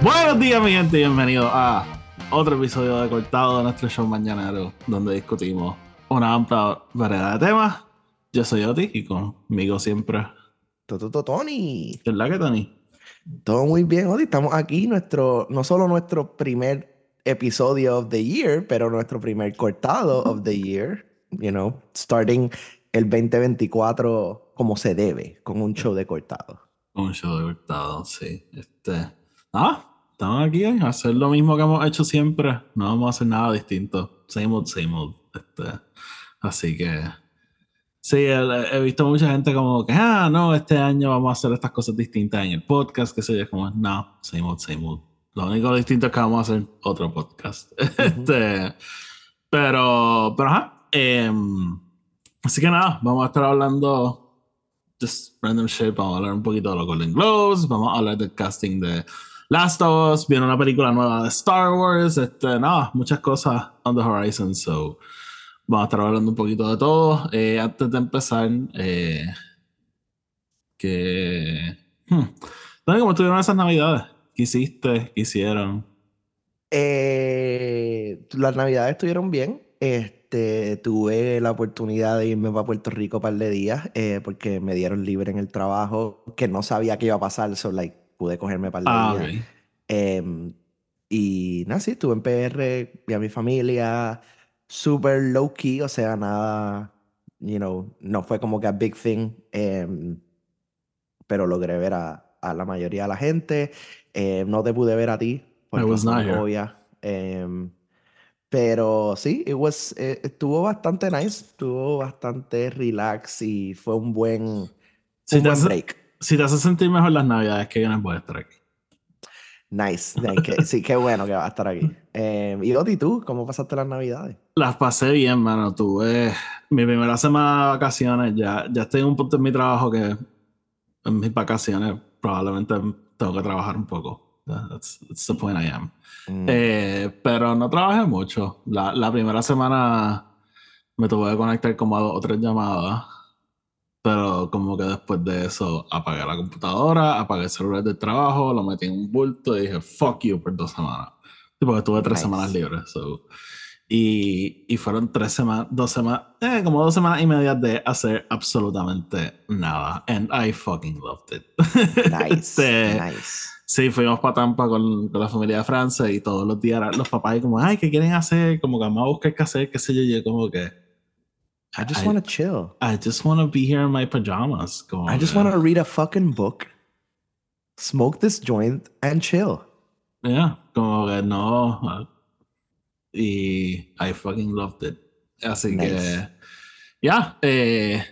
Buenos días, mi gente, y bienvenidos a otro episodio de Cortado de nuestro show mañanero, donde discutimos una amplia variedad de temas. Yo soy Oti y conmigo siempre. Toto Tony. ¿Verdad que Tony? Todo muy bien, Oti. Estamos aquí, nuestro, no solo nuestro primer episodio of the year, pero nuestro primer cortado of the year. You know, starting el 2024 como se debe, con un show de cortado. Un show de cortado, sí. Este. Ah, estamos aquí a hacer lo mismo que hemos hecho siempre. No vamos a hacer nada distinto. Same old, same old. Este, así que. Sí, he, visto mucha gente como que, ah, no, este año vamos a hacer estas cosas distintas en el podcast, que se yo, como, no, same old, same old. Lo único distinto es que vamos a hacer otro podcast. este, pero, pero, ajá. em, así que nada, vamos a estar hablando just random shit. Vamos a hablar un poquito de los Golden Globes. Vamos a hablar del casting de Last of Us. Viene una película nueva de Star Wars. Este, nada, muchas cosas on the horizon. So, vamos a estar hablando un poquito de todo. Eh, antes de empezar, eh, que. Hmm. ¿Cómo estuvieron esas navidades? ¿Qué hiciste? ¿Qué hicieron? Eh, las navidades estuvieron bien. Este, tuve la oportunidad de irme para Puerto Rico un par de días eh, porque me dieron libre en el trabajo, que no sabía qué iba a pasar, so like, pude cogerme un par de Ah, días. ok. Em, y nada, sí, estuve en PR, vi a mi familia, súper low key, o sea, nada, you know, no fue como que a big thing, em, pero logré ver a, a la mayoría de la gente. Eh, no te pude ver a ti por I was not here. pero sí, it was, eh, estuvo bastante nice, estuvo bastante relax y fue un buen, un buen break. Si te hace sentir mejor las navidades, que vienes voy a estar aquí. Nice, nice, sí, qué bueno que va a estar aquí. Em, y Oti, ¿tú? ¿Cómo pasaste las navidades? Las pasé bien, mano. Tuve mi primera semana de vacaciones. Ya, ya estoy en un punto en mi trabajo que en mis vacaciones probablemente tengo que trabajar un poco. That's, that's the point I am. Mm, Eh, pero no trabajé mucho. La, la primera semana me tuve que conectar como a dos o tres llamadas. Pero como que después de eso apagué la computadora, apagué el celular del trabajo, lo metí en un bulto y dije fuck you por dos semanas. Sí, porque tuve tres Nice. semanas libres. so. Y, y fueron tres semanas, dos semanas, eh, como dos semanas y media de hacer absolutamente nada. And I fucking loved it. nice, Este, nice. Sí, fuimos para Tampa con, con la familia de Francia y todos los días los papás y como, ay, ¿qué quieren hacer? Como que vamos a buscar qué hacer, qué sé yo, yo como que... I just want to chill. I just want to be here in my pajamas. Como I just want to read a fucking book, smoke this joint, and chill. Yeah, como que no. uh, Y I fucking loved it. Así Nice. que, ya, eh,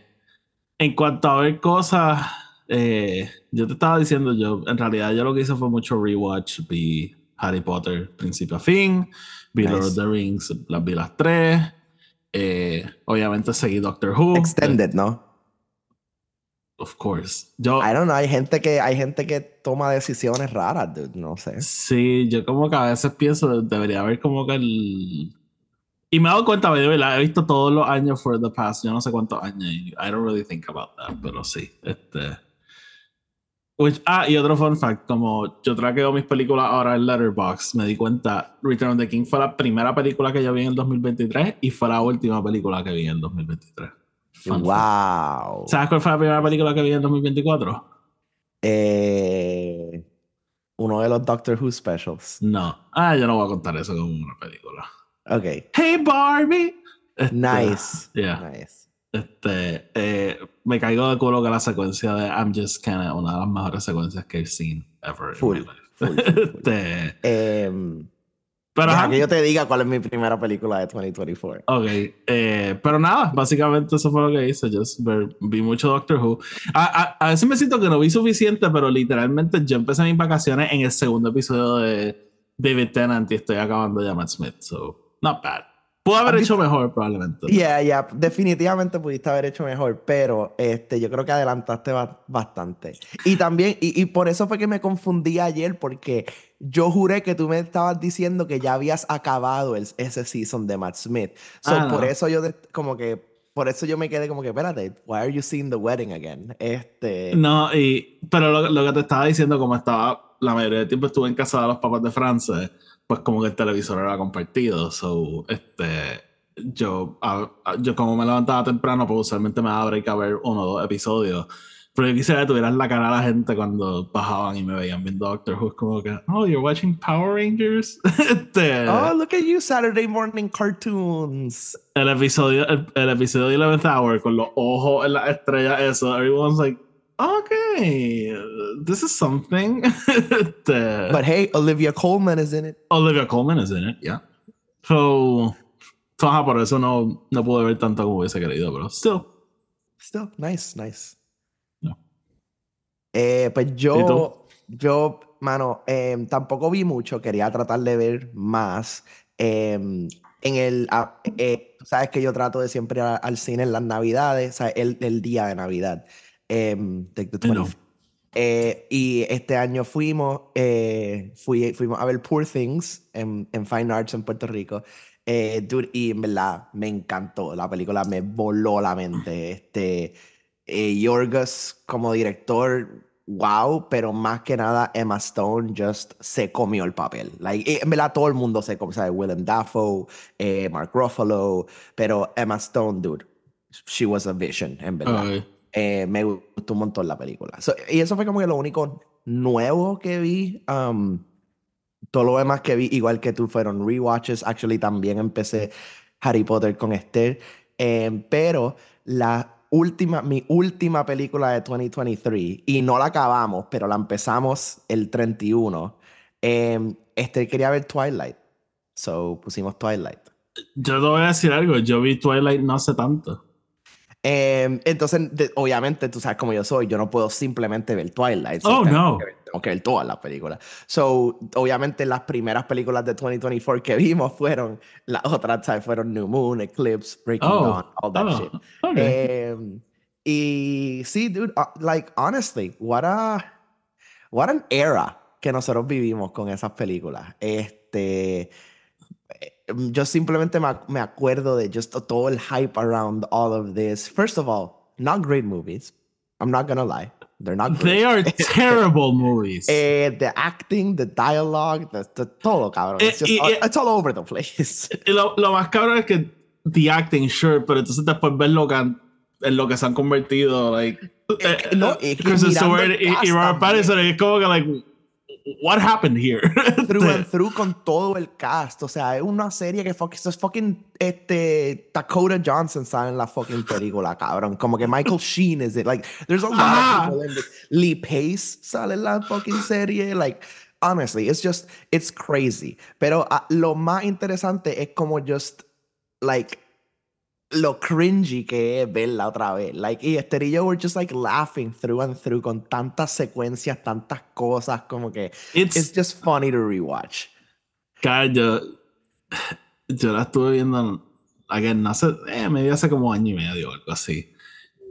en cuanto a ver cosas, eh, yo te estaba diciendo, yo en realidad yo lo que hice fue mucho rewatch, vi Harry Potter principio a fin, vi Lord of the Rings, las vi las tres, eh, obviamente seguí Doctor Who. Extended, ¿no? Of course. Yo, I don't know, hay gente que, hay gente que toma decisiones raras, dude, no sé. Sí, yo como que a veces pienso, debería haber como que el... Y me he dado cuenta, verdad, he visto todos los años for the past, yo no sé cuántos años, I don't really think about that, pero sí, este... Which- ah, y otro fun fact, como yo traqueo mis películas ahora en Letterboxd, me di cuenta, Return of the King fue la primera película que yo vi en el 2023 y fue la última película que vi en el 2023. Fun fact. wow. ¿Sabes cuál fue la primera película que vi en 2024? Eh, uno de los Doctor Who specials. No. Ah, yo no voy a contar eso como una película. Ok. Hey Barbie. Este, Nice. yeah. Nice. Este, eh, me caigo de culo que la secuencia de I'm Just Kinda una de las mejores secuencias que he seen ever. Full, full, full, full. Este, Em, pero deja que yo te diga cuál es mi primera película de 2024. Ok, eh, pero nada, básicamente eso fue lo que hice. Ver- vi mucho Doctor Who. A, a- a veces me siento que no vi suficiente, pero literalmente yo empecé mis vacaciones en el segundo episodio de David Tennant y estoy acabando ya Matt Smith. So, not bad. Pudo haber ¿Has hecho mejor, probablemente. Yeah, yeah, definitivamente pudiste haber hecho mejor, pero este, yo creo que adelantaste ba- bastante. Y también, y, y por eso fue que me confundí ayer, porque yo juré que tú me estabas diciendo que ya habías acabado el- ese season de Matt Smith. So, Ah, por no. eso yo como que por eso yo me quedé como que, espérate, why are you seeing the wedding again? Este... No, y, pero lo, lo que te estaba diciendo, como estaba, la mayoría del tiempo estuve en casa de los papás de Francia, pues como que el televisor era compartido, so, este, yo, yo como me levantaba temprano, pues usualmente me daba break a ver uno o dos episodios, pero yo quisiera que tuvieran la cara a la gente cuando bajaban y me veían viendo Doctor Who. Como que, oh, you're watching Power Rangers. este, oh, look at you, Saturday morning cartoons. El episodio, el, el episodio de 11th Hour con los ojos en la estrella, eso. Everyone's like, okay, this is something. But hey, Olivia Colman is in it. Olivia Colman is in it, yeah. So, so por eso no, no pude ver tanto como hubiese querido, pero still. Still, nice, nice. Eh, pues yo, yo, mano, em, tampoco vi mucho, quería tratar de ver más. Em, en el, ah, eh, sabes que yo trato de siempre ir al cine en las navidades, o sea, el, el día de Navidad. Um, y este año fuimos, fui, fuimos a ver Poor Things en, en Fine Arts en Puerto Rico. Dude, y en verdad me encantó. La película me voló la mente. Este, Yorgos como director wow, pero más que nada Emma Stone just se comió el papel. Like, eh, en verdad todo el mundo se comió, ¿sabes? Willem Dafoe, eh, Mark Ruffalo, pero Emma Stone, dude, she was a vision, en verdad. Eh, me gustó un montón la película. y eso fue como que lo único nuevo que vi. Um, todo lo demás que vi, igual que tú, fueron rewatches. Actually, también empecé Harry Potter con Esther. pero la última, mi última película de 2023 y no la acabamos, pero la empezamos el 31. Eh, este quería ver Twilight, so pusimos Twilight. Yo te voy a decir algo, yo vi Twilight no hace tanto. Em, entonces, obviamente, tú sabes cómo yo soy, yo no puedo simplemente ver Twilight. Oh, no. tengo que ver todas las películas. So, obviamente, las primeras películas de 2024 que vimos fueron, las otras fueron New Moon, Eclipse, Breaking oh, Dawn, all that oh, shit. Em, y sí, dude, uh, like, honestly, what a, what an era que nosotros vivimos con esas películas. Este yo simplemente me, acuerdo de just todo el hype around all of this. First of all, not great movies. I'm not gonna lie. They're not great. They are terrible movies. Eh, the acting, the dialogue, the, todo, cabrón. It's, just, it's all over the place. lo, lo, más cabrón es que the acting, sure, pero entonces después ves lo que en lo que se han convertido, like. Eh, no, eh, Chris Stewart y, y Robert Pattinson, es como que, like, what happened here? through and through con todo el cast. O sea, es una serie que fuck, es fucking este, Dakota Johnson sale en la fucking película, cabrón. Como que Michael Sheen is it. Like, there's a lot ah. of people in this. Lee Pace sale en la fucking serie. Like, honestly, it's just, it's crazy. Pero uh, lo más interesante es como just, like, lo cringy que es verla otra vez. Like, y Esther y yo were just like laughing through and through con tantas secuencias, tantas cosas, como que it's, it's just funny to rewatch. Cara, yo, yo la estuve viendo, again, hace, eh, medio hace como año y medio o algo así.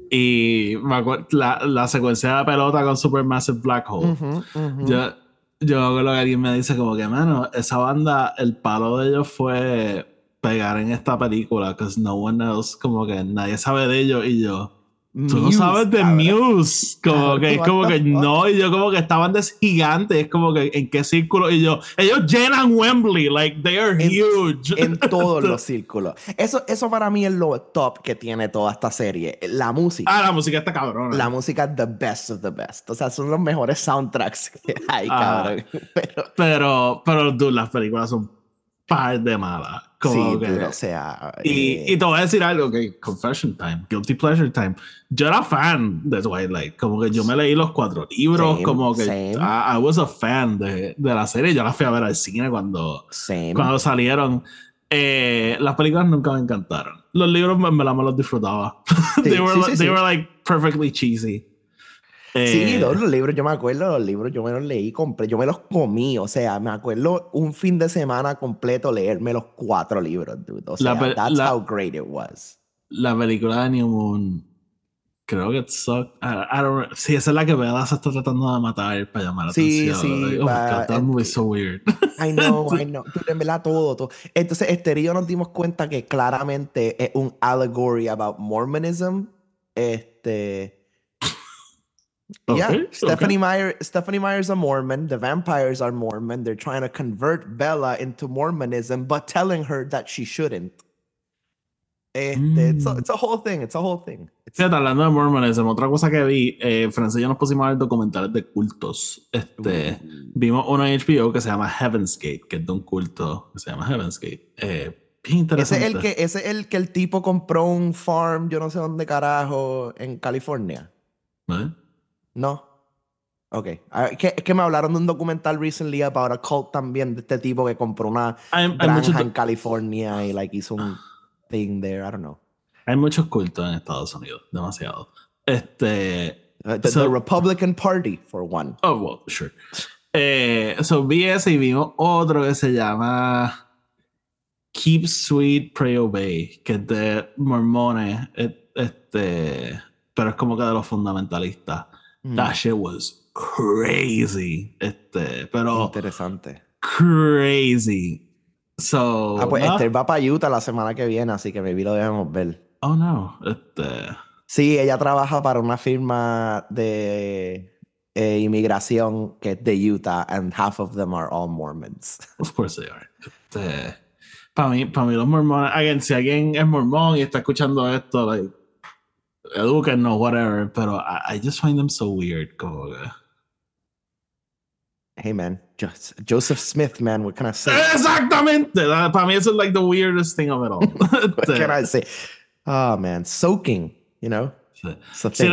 Y me acuerdo, la, la secuencia de la pelota con Supermassive Black Hole. Yo, yo lo que alguien me dice como que, mano, esa banda, el palo de ellos fue pegar en esta película, because no one else, como que nadie sabe de ellos y yo. Tú no sabes de Muse, como que, como que no, y yo como que estaban de gigantes, como que en qué círculo, y yo, ellos llenan Wembley, like they are huge. En todos los círculos. Eso, eso para mí es lo top que tiene toda esta serie, la música. Ah, la música está cabrón. La música the best of the best, o sea, son los mejores soundtracks que hay, ah, cabrón. Pero, pero, pero dude, las películas son par de malas. Sí, o sea. Y, eh, y, te voy a decir algo que, confession time, guilty pleasure time. Yo era fan de Twilight, como que yo me leí los cuatro libros, como que I, was a fan de, de, la serie. Yo la fui a ver al cine cuando, cuando salieron. Eh, las películas nunca me encantaron. Los libros me, me, me los disfrutaba. they, were, they were like perfectly cheesy sí, eh, los libros, yo me acuerdo, los libros yo me los leí, compré, yo me los comí, o sea, me acuerdo un fin de semana completo leerme los cuatro libros, dude. O sea, that's how great it was. La película de New Moon, Creo que suck. I, I don't, sí, esa es la que Bella se está tratando de matar para llamar la Sí, atención. sí, Like, oh God, that movie is so weird. I know, I know. Dude, en verdad, todo, todo. Entonces, Esther y yo nos dimos cuenta que claramente es un allegory about Mormonism. Este. Yeah, Okay, Stephanie Meyer, Stephanie Meyer's a Mormon. The vampires are Mormon. They're trying to convert Bella into Mormonism, but telling her that she shouldn't. Este, it's, a, Mm. it's a whole thing. It's a whole thing. It's, Fíjate, hablando de Mormonism, otra cosa que vi, eh, Francia y yo nos pusimos a ver documentales de cultos. Este, vimos uno en HBO que se llama Heaven's Gate, que es de un culto que se llama Heaven's Gate. Eh, ese es el que, ese es el que el tipo compró un farm, yo no sé dónde carajo, en California. ¿Eh? No. Ok. Es que, es que me hablaron de un documental recently about a cult también de este tipo que compró una hay granja en California y like hizo un thing there. I don't know. hay muchos cultos en Estados Unidos, demasiado. Este, Uh, the, So- the Republican Party, for one. Oh, well, sure. Eh, so vi ese y vimos otro que se llama Keep Sweet, Pray Obey, que es de mormones, este, pero es como que de los fundamentalistas. Mm, That shit was crazy. Este, pero Interesante. crazy. So, Ah, pues nada. Esther va para Utah la semana que viene, así que maybe lo debemos ver. oh no, este, Sí, ella trabaja para una firma de eh, inmigración que es de Utah, and half of them are all Mormons. Of course they are. Este, para mí, para mí los mormones, again, si alguien es mormón y está escuchando esto, like, edúquennos, whatever, but I, I just find them so weird, como que... Hey man, Jos- Joseph Smith, man, what can I say? Exactamente, that- para mí eso es like the weirdest thing of it all. What can I say? Oh man, soaking, you know? sí.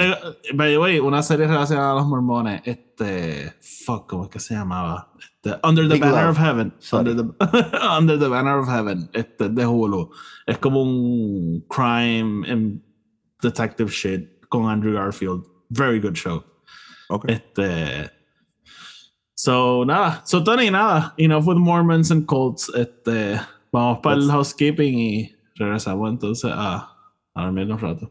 By the way, una serie relacionada a los mormones, este, fuck, ¿cómo es que se llamaba? Este, Under the Big Banner Love. of Heaven. Under the, Under the Banner of Heaven, este, de Hulu. Es como un crime and detective shit con Andrew Garfield. Very good show. Okay. Este, so, nada. So, Tony, nada. Enough with Mormons and cults. Este, vamos para el housekeeping y regresamos entonces a, a dormir un rato.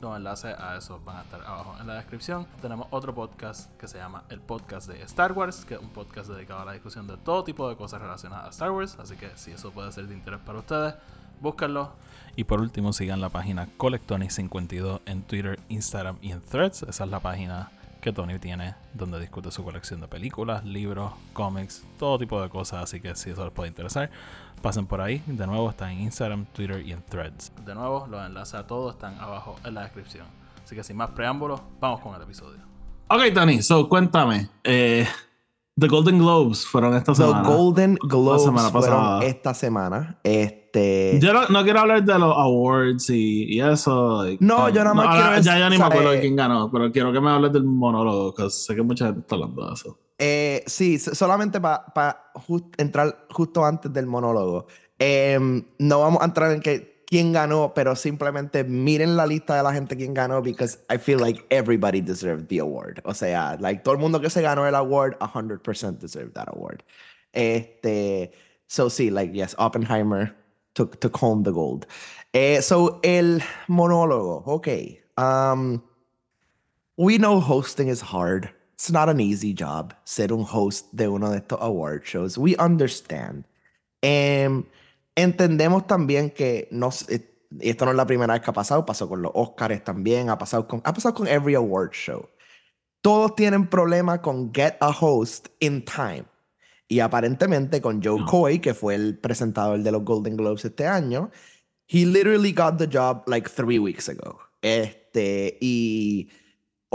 Los enlaces a eso van a estar abajo en la descripción. Tenemos otro podcast que se llama El Podcast de Star Wars, que es un podcast dedicado a la discusión de todo tipo de cosas relacionadas a Star Wars. Así que si eso puede ser de interés para ustedes, búsquenlo. Y por último, sigan la página Colectonic52 en Twitter, Instagram y en Threads. Esa es la página que Tony tiene donde discute su colección de películas, libros, cómics, todo tipo de cosas. Así que si eso les puede interesar, pasen por ahí. De nuevo, está en Instagram, Twitter y en Threads. De nuevo, los enlaces a todos están abajo en la descripción. Así que sin más preámbulos, vamos con el episodio. Ok, Tony, so cuéntame. Eh, The Golden Globes fueron esta The semana. Golden Globes semana fueron esta semana. Este. Yo no, no quiero hablar de los awards y, y eso. like, No, um, yo nada más quiero Ya, ya ni me saber- acuerdo de quién ganó, pero quiero que me hables del monólogo, que sé que mucha gente está hablando de eso. Eh, sí, solamente para entrar justo antes del monólogo. Em, no vamos a entrar en que quién ganó, pero simplemente miren la lista de la gente quién ganó, because I feel like everybody deserved the award. O sea, like todo el mundo que se ganó el award, 100% deserved that award. Este, so sí, like yes, Oppenheimer took, took home the gold. Eh, so el monólogo, ok. Um, We know hosting is hard. It's not an easy job ser un host de uno de estos award shows. We understand. Em, entendemos también que no, s- eh, y esto no es la primera vez que ha pasado, pasó con los Oscars también, ha pasado con, ha pasado con every award show. Todos tienen problema con get a host in time. Y aparentemente con Joe No. Coy, que fue el presentador de los Golden Globes este año, he literally got the job like three weeks ago. Este, y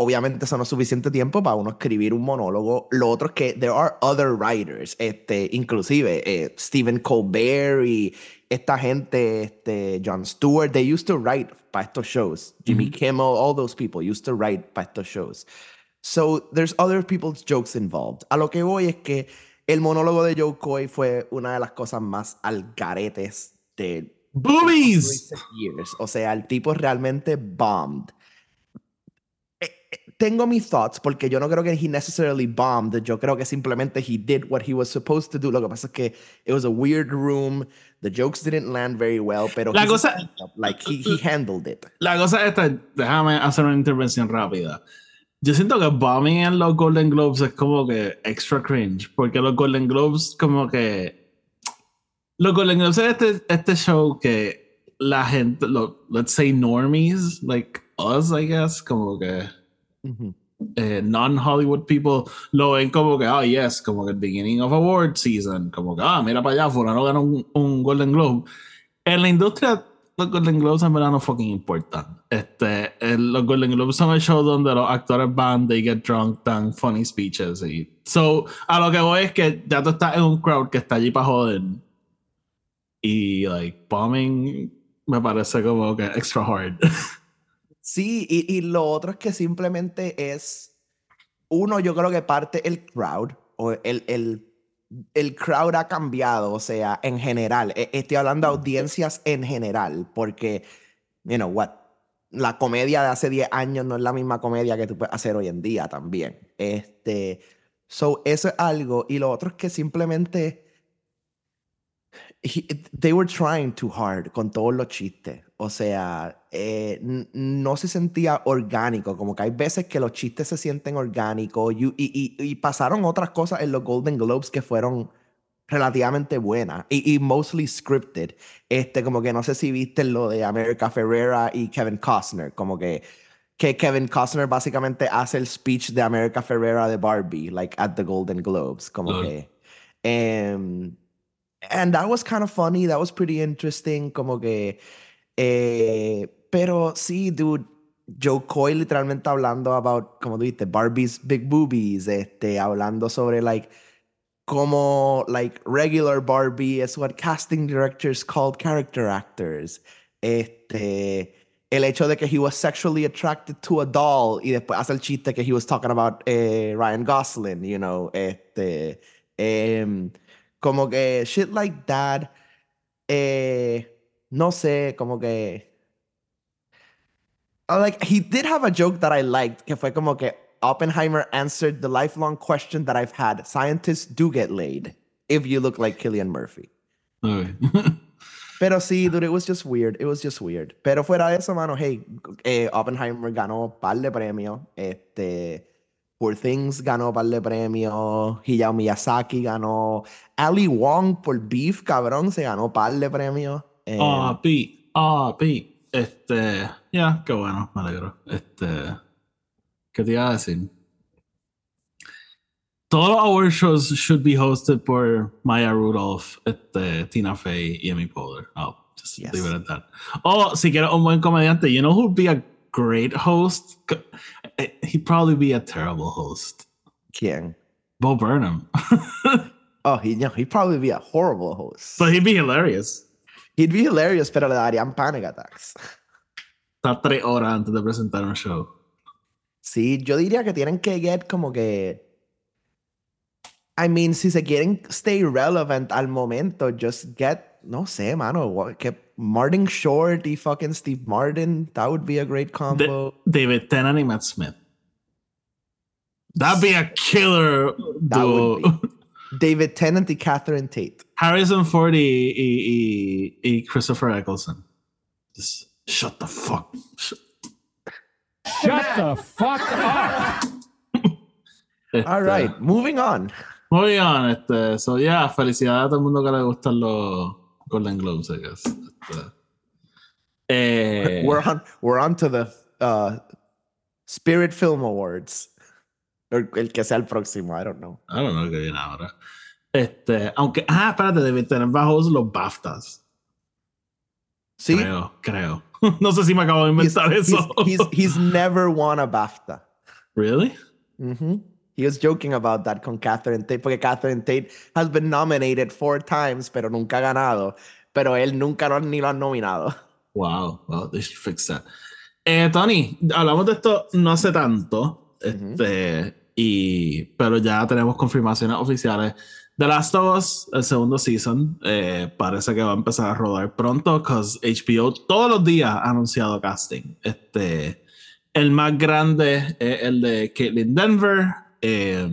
obviamente eso no es suficiente tiempo para uno escribir un monólogo. Lo otro es que there are other writers, este, inclusive eh, Stephen Colbert y esta gente, este, Jon Stewart, they used to write para estos shows. Jimmy. Kimmel, all those people used to write para estos shows. So there's other people's jokes involved. A lo que voy es que el monólogo de Joe Coy fue una de las cosas más algaretes de Boobies! years. O sea, el tipo realmente bombed. Tengo mis thoughts porque yo no creo que he necessarily bombed. Yo creo que simplemente he did what he was supposed to do. Lo que pasa es que it was a weird room. The jokes didn't land very well, pero La cosa- like he, he handled it. La cosa esta, déjame hacer una intervención rápida. Yo siento que bombing en los Golden Globes es como que extra cringe, porque los Golden Globes como que... Los Golden Globes es este, este show que la gente, lo, let's say normies, like us, I guess, como que Eh, non-Hollywood people lo ven como que, ah, yes, como que el beginning of award season, como que, ah, mira para allá, fulano ganó un, Golden Globe. En la industria, los Golden Globes en verdad no fucking importan. Este, el- los Golden Globes son el show donde los actores van, they get drunk, dan funny speeches. Y, so, a lo que voy es que ya tú estás en un crowd que está allí para joder. Y, like, bombing me parece como que extra hard. Sí, y, y lo otro es que simplemente es, uno, yo creo que parte el crowd, o el, el, el crowd ha cambiado, o sea, en general, e- estoy hablando de audiencias en general, porque, you know, what, la comedia de hace 10 años no es la misma comedia que tú puedes hacer hoy en día también. Este, so, eso es algo, y lo otro es que simplemente... he- they were trying too hard con todos los chistes. O sea, eh, no se sentía orgánico. Como que hay veces que los chistes se sienten orgánicos y, y- pasaron otras cosas en los Golden Globes que fueron relativamente buenas y, y mostly scripted. Este, como que no sé si viste lo de America Ferrera y Kevin Costner. Como que, que Kevin Costner básicamente hace el speech de America Ferrera de Barbie, like at the Golden Globes. Como que. em, and that was kind of funny. That was pretty interesting. Como que. Eh, pero sí, dude. Joe Coy literalmente hablando about, como tú dijiste, Barbie's big boobies. Este, hablando sobre, like, como, like, regular Barbie is what casting directors called character actors. Este. El hecho de que he was sexually attracted to a doll y después hace el chiste que he was talking about eh, Ryan Gosling, you know, este, em, como que shit like that, eh, no sé, como que, like he did have a joke that I liked, que fue como que Oppenheimer answered the lifelong question that I've had: scientists do get laid if you look like Killian Murphy. Pero sí, dude, it was just weird. It was just weird. Pero fuera de eso, mano, hey, eh, Oppenheimer ganó par de premios. Este, Poor Things ganó par de premios. Hayao Miyazaki ganó. Ali Wong por Beef, cabrón, se ganó par de premios. Eh, Pi, ah, Pi. Este, ya, qué bueno, me alegro. Este, ¿qué te iba a decir? Todos los award shows should be hosted por Maya Rudolph, este, Tina Fey y Amy Poehler. Oh, just Yes. leave it at that. O si quieres un buen comediante, you know who'd be a great host? Eh, He'd probably be a terrible host. ¿Quién? Bo Burnham. Oh, he, no, he'd probably be a horrible host. But he'd be hilarious. He'd be hilarious, pero le darían panic attacks. Está tres horas antes de presentar un show. Sí, yo diría que tienen que get como que. I mean, si se quieren stay relevant al momento, just get, no sé, mano, que Martin Short y fucking Steve Martin, that would be a great combo. David Tennant y Matt Smith. That'd be a killer That duo. would David Tennant y Catherine Tate. Harrison Ford y, y, y, y Christopher Eccleston. Just shut the fuck. Shut, Shut the fuck up. este, All right, moving on. Muy bien, este, so yeah, felicidades a todo el mundo que le gustan los Golden Globes, I guess. Este, eh, We're on we're on to the uh, Spirit Film Awards. Or el que sea el próximo, I don't know. I don't know qué viene ahora. Este, aunque, ah, espérate, David Tennant bajo los BAFTAs. Sí, Creo, creo. no sé si me acabo de he's, inventar he's, eso. he's, he's never won a BAFTA. really? hmm He was joking about that con Catherine Tate, porque Catherine Tate has been nominated four times, pero nunca ha ganado. Pero él nunca lo, ni lo han nominado. Wow, wow, they should fix that. Eh, Tony, hablamos de esto no hace tanto, Este, y, pero ya tenemos confirmaciones oficiales. The Last of Us, el segundo season, eh, parece que va a empezar a rodar pronto, because HBO todos los días ha anunciado casting. Este, el más grande es el de Caitlin Denver. Eh,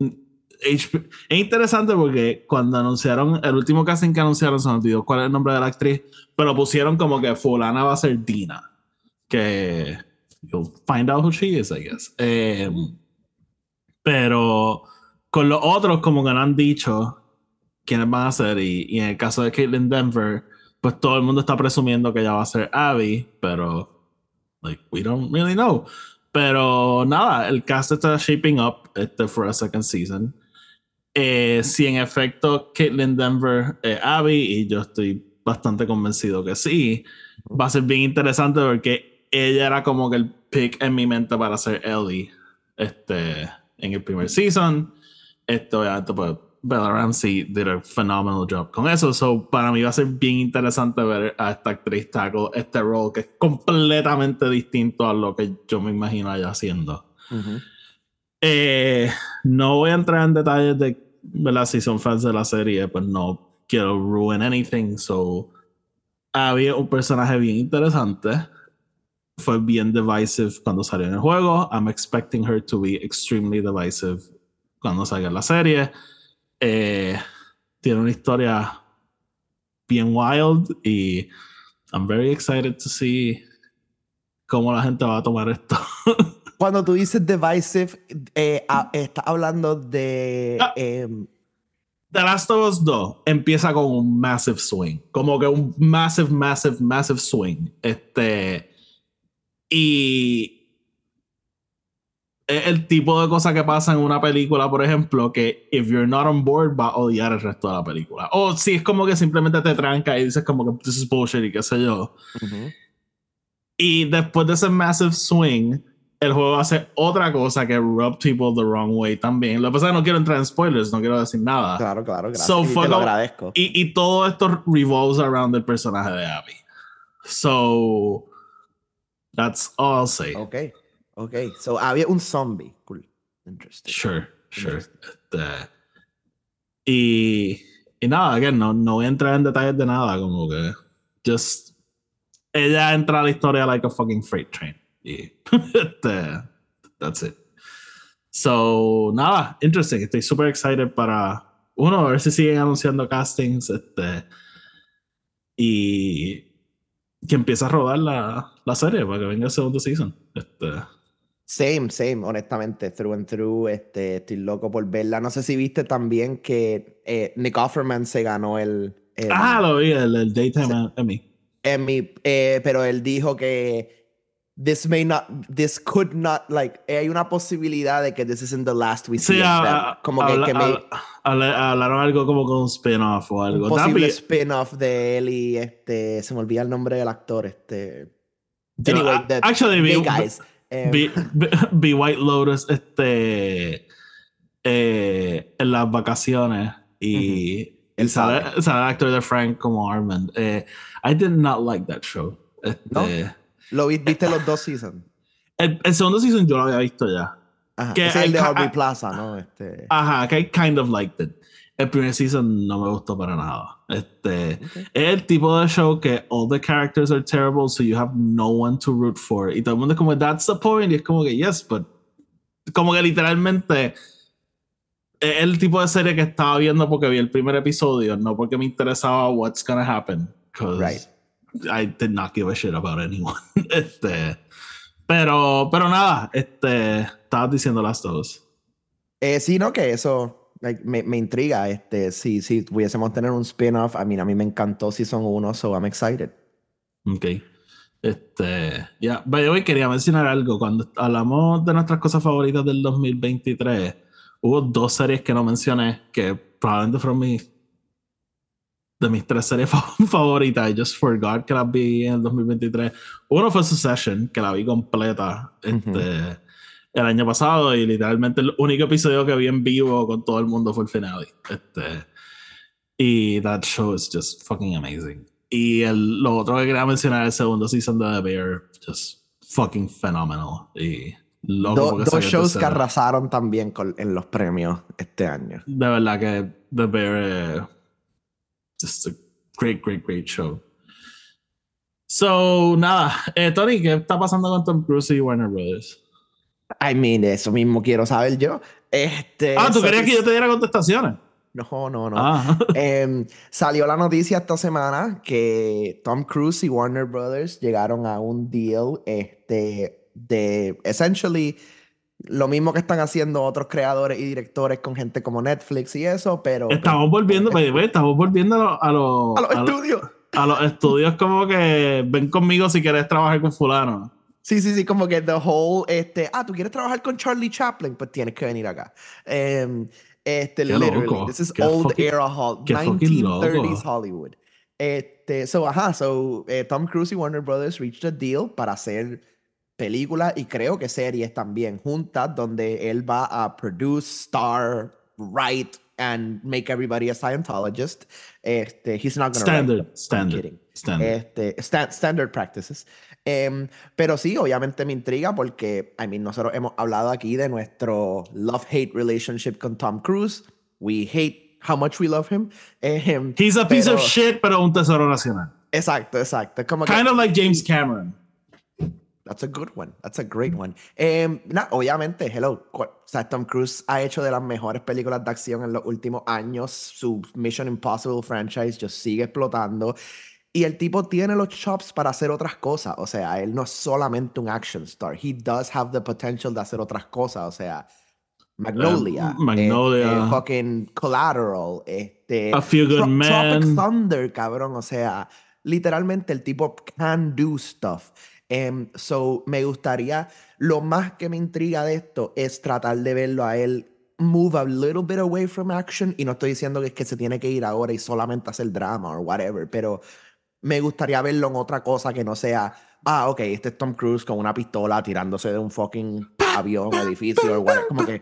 HP es interesante porque cuando anunciaron el último casting que anunciaron, se me olvidó cuál es el nombre de la actriz, pero pusieron como que Fulana va a ser Dina. Que you'll find out who she is, I guess. Eh, pero con los otros, como que no han dicho quiénes van a ser, y, y en el caso de Caitlyn Denver, pues todo el mundo está presumiendo que ella va a ser Abby, pero like we don't really know. Pero nada, el cast está shaping up este, for a second season. Eh, si en efecto Caitlyn Denver es Abby, y yo estoy bastante convencido que sí, va a ser bien interesante porque ella era como que el pick en mi mente para ser Ellie este, en el primer season. Esto, obviamente, pues Bella Ramsey did a phenomenal job con eso. So, para mí va a ser bien interesante ver a esta actriz tackle este rol que es completamente distinto a lo que yo me imagino ella haciendo. Eh, no voy a entrar en detalles de ¿verdad? si son fans de la serie, pues no quiero ruin anything. So, había un personaje bien interesante. Fue bien divisive cuando salió en el juego. I'm expecting her to be extremely divisive cuando salga la serie. Eh, tiene una historia bien wild y I'm very excited to see cómo la gente va a tomar esto. Cuando tú dices divisive, eh, estás hablando de. Ah. em, The Last of Us 2 empieza con un massive swing. Como que un massive, massive, massive swing. Este. Y. Es el tipo de cosa que pasa en una película, por ejemplo, que if you're not on board va a odiar el resto de la película. O si es como que simplemente te tranca y dices como que this is bullshit y qué sé yo. ujú. Y después de ese massive swing, el juego hace otra cosa que rub people the wrong way también. Lo que pasa es que no quiero entrar en spoilers, no quiero decir nada. Claro, claro, gracias. So y te lo agradezco. Y, y todo esto revolves around el personaje de Abby. So, that's all I'll say. Ok, ok. So había un zombie. Cool. Interesting. Sure, sure. Este, y, y nada, again, no, no voy a entrar en detalles de nada, como que just ella entra a la historia like a fucking freight train. Y este, that's it. So, nada, interesting. Estoy super excited para uno, a ver si siguen anunciando castings. Este, y que empiece a rodar la, la serie para que venga el segundo season. Este, Same, same, honestamente, through and through, este, estoy loco por verla. No sé si viste también que eh, Nick Offerman se ganó el, el ah, lo vi, el, el Daytime Emmy. Emmy, eh, pero él dijo que this may not, this could not, like, eh, hay una posibilidad de que this isn't the last we see Sí, a- a- Como que, habla- que may- habla- habla- hablaron algo como con un spin-off o un algo. posible That'd be- spin-off de él y este, se me olvida el nombre del actor, este. Anyway, a- the actually, guys. Vi- vi White Lotus este, eh, en las vacaciones y, y sale, el actor de Frank como Armand. Eh, I did not like that show. Este, ¿No? ¿Lo vi- viste los dos seasons? el, el segundo season yo lo había visto ya. Ajá. Que es el de I- I- Plaza, ¿no? Este, Ajá, que I kind of liked it. El primer season no me gustó para nada. Este, Ok. Es el tipo de show que all the characters are terrible, so you have no one to root for. Y todo el mundo es como, that's the point. Y es como que, yes, but. Como que literalmente. Es el tipo de serie que estaba viendo porque vi el primer episodio, no porque me interesaba what's gonna happen. Because Right. I did not give a shit about anyone. este. Pero, pero nada, este. Estabas diciendo las dos. Eh, sí, no, que eso like, me, me intriga. Este, si, si pudiésemos tener un spin-off, a mí, a mí me encantó Season 1, so I'm excited. Ok. Este, ya, the way, quería mencionar algo. Cuando hablamos de nuestras cosas favoritas del 2023, hubo dos series que no mencioné que probablemente fueron mis de mis tres series fa- favoritas. I just forgot que las vi en el 2023. Uno fue Succession, que la vi completa este, el año pasado y literalmente el único episodio que vi en vivo con todo el mundo fue el finale. Este, y that show is just fucking amazing. Y el, lo otro que quería mencionar es el segundo season de The Bear, just fucking phenomenal. Y loco Do- dos shows que arrasaron también con- en los premios este año. De verdad que The Bear eh, just a great, great, great show. So, nada, eh, Tony, ¿qué está pasando con Tom Cruise y Warner Brothers? I mean, eso mismo quiero saber yo. Este, Ah, ¿tú querías que yo te diera contestaciones? No, no, no. Ah, Em, salió la noticia esta semana que Tom Cruise y Warner Brothers llegaron a un deal este, de essentially lo mismo que están haciendo otros creadores y directores con gente como Netflix y eso, pero estamos volviendo, way, estamos volviendo a los a los- estudios. a los estudios como que ven conmigo si quieres trabajar con fulano. Sí, sí, sí, como que the whole, este, ah, tú quieres trabajar con Charlie Chaplin, pues tienes que venir acá. Em, este, Qué literally, loco, this is qué old fucking- era Hol- qué fucking loco. 1930s Hollywood. Este, so, ajá, so, eh, Tom Cruise y Warner Brothers reached a deal para hacer películas y creo que series también juntas, donde él va a produce, star, write, and make everybody a Scientologist. Este, he's not gonna write Standard. I'm standard, standard. Este, sta- standard practices. Em, pero sí, obviamente me intriga porque, I mean, nosotros hemos hablado aquí de nuestro love-hate relationship con Tom Cruise. We hate how much we love him. Em, He's a piece of shit, pero un tesoro nacional. Exacto, exacto. Como que- Kind of like James Cameron. That's a good one. That's a great one. Na, obviamente, hello. O sea, Tom Cruise ha hecho de las mejores películas de acción en los últimos años. Su Mission Impossible franchise just sigue explotando. Y el tipo tiene los chops para hacer otras cosas. O sea, él no es solamente un action star. He does have the potential de hacer otras cosas. O sea, Magnolia. Um, Magnolia. este, fucking Collateral. Este, A Few Good Tro- Men. Tropic Thunder, cabrón. O sea, literalmente el tipo can do stuff. Em, so, me gustaría, lo más que me intriga de esto es tratar de verlo a él move a little bit away from action. Y no estoy diciendo que es que se tiene que ir ahora y solamente hacer drama o whatever, pero me gustaría verlo en otra cosa que no sea, ah, ok, este es Tom Cruise con una pistola tirándose de un fucking avión, edificio o whatever. Como que,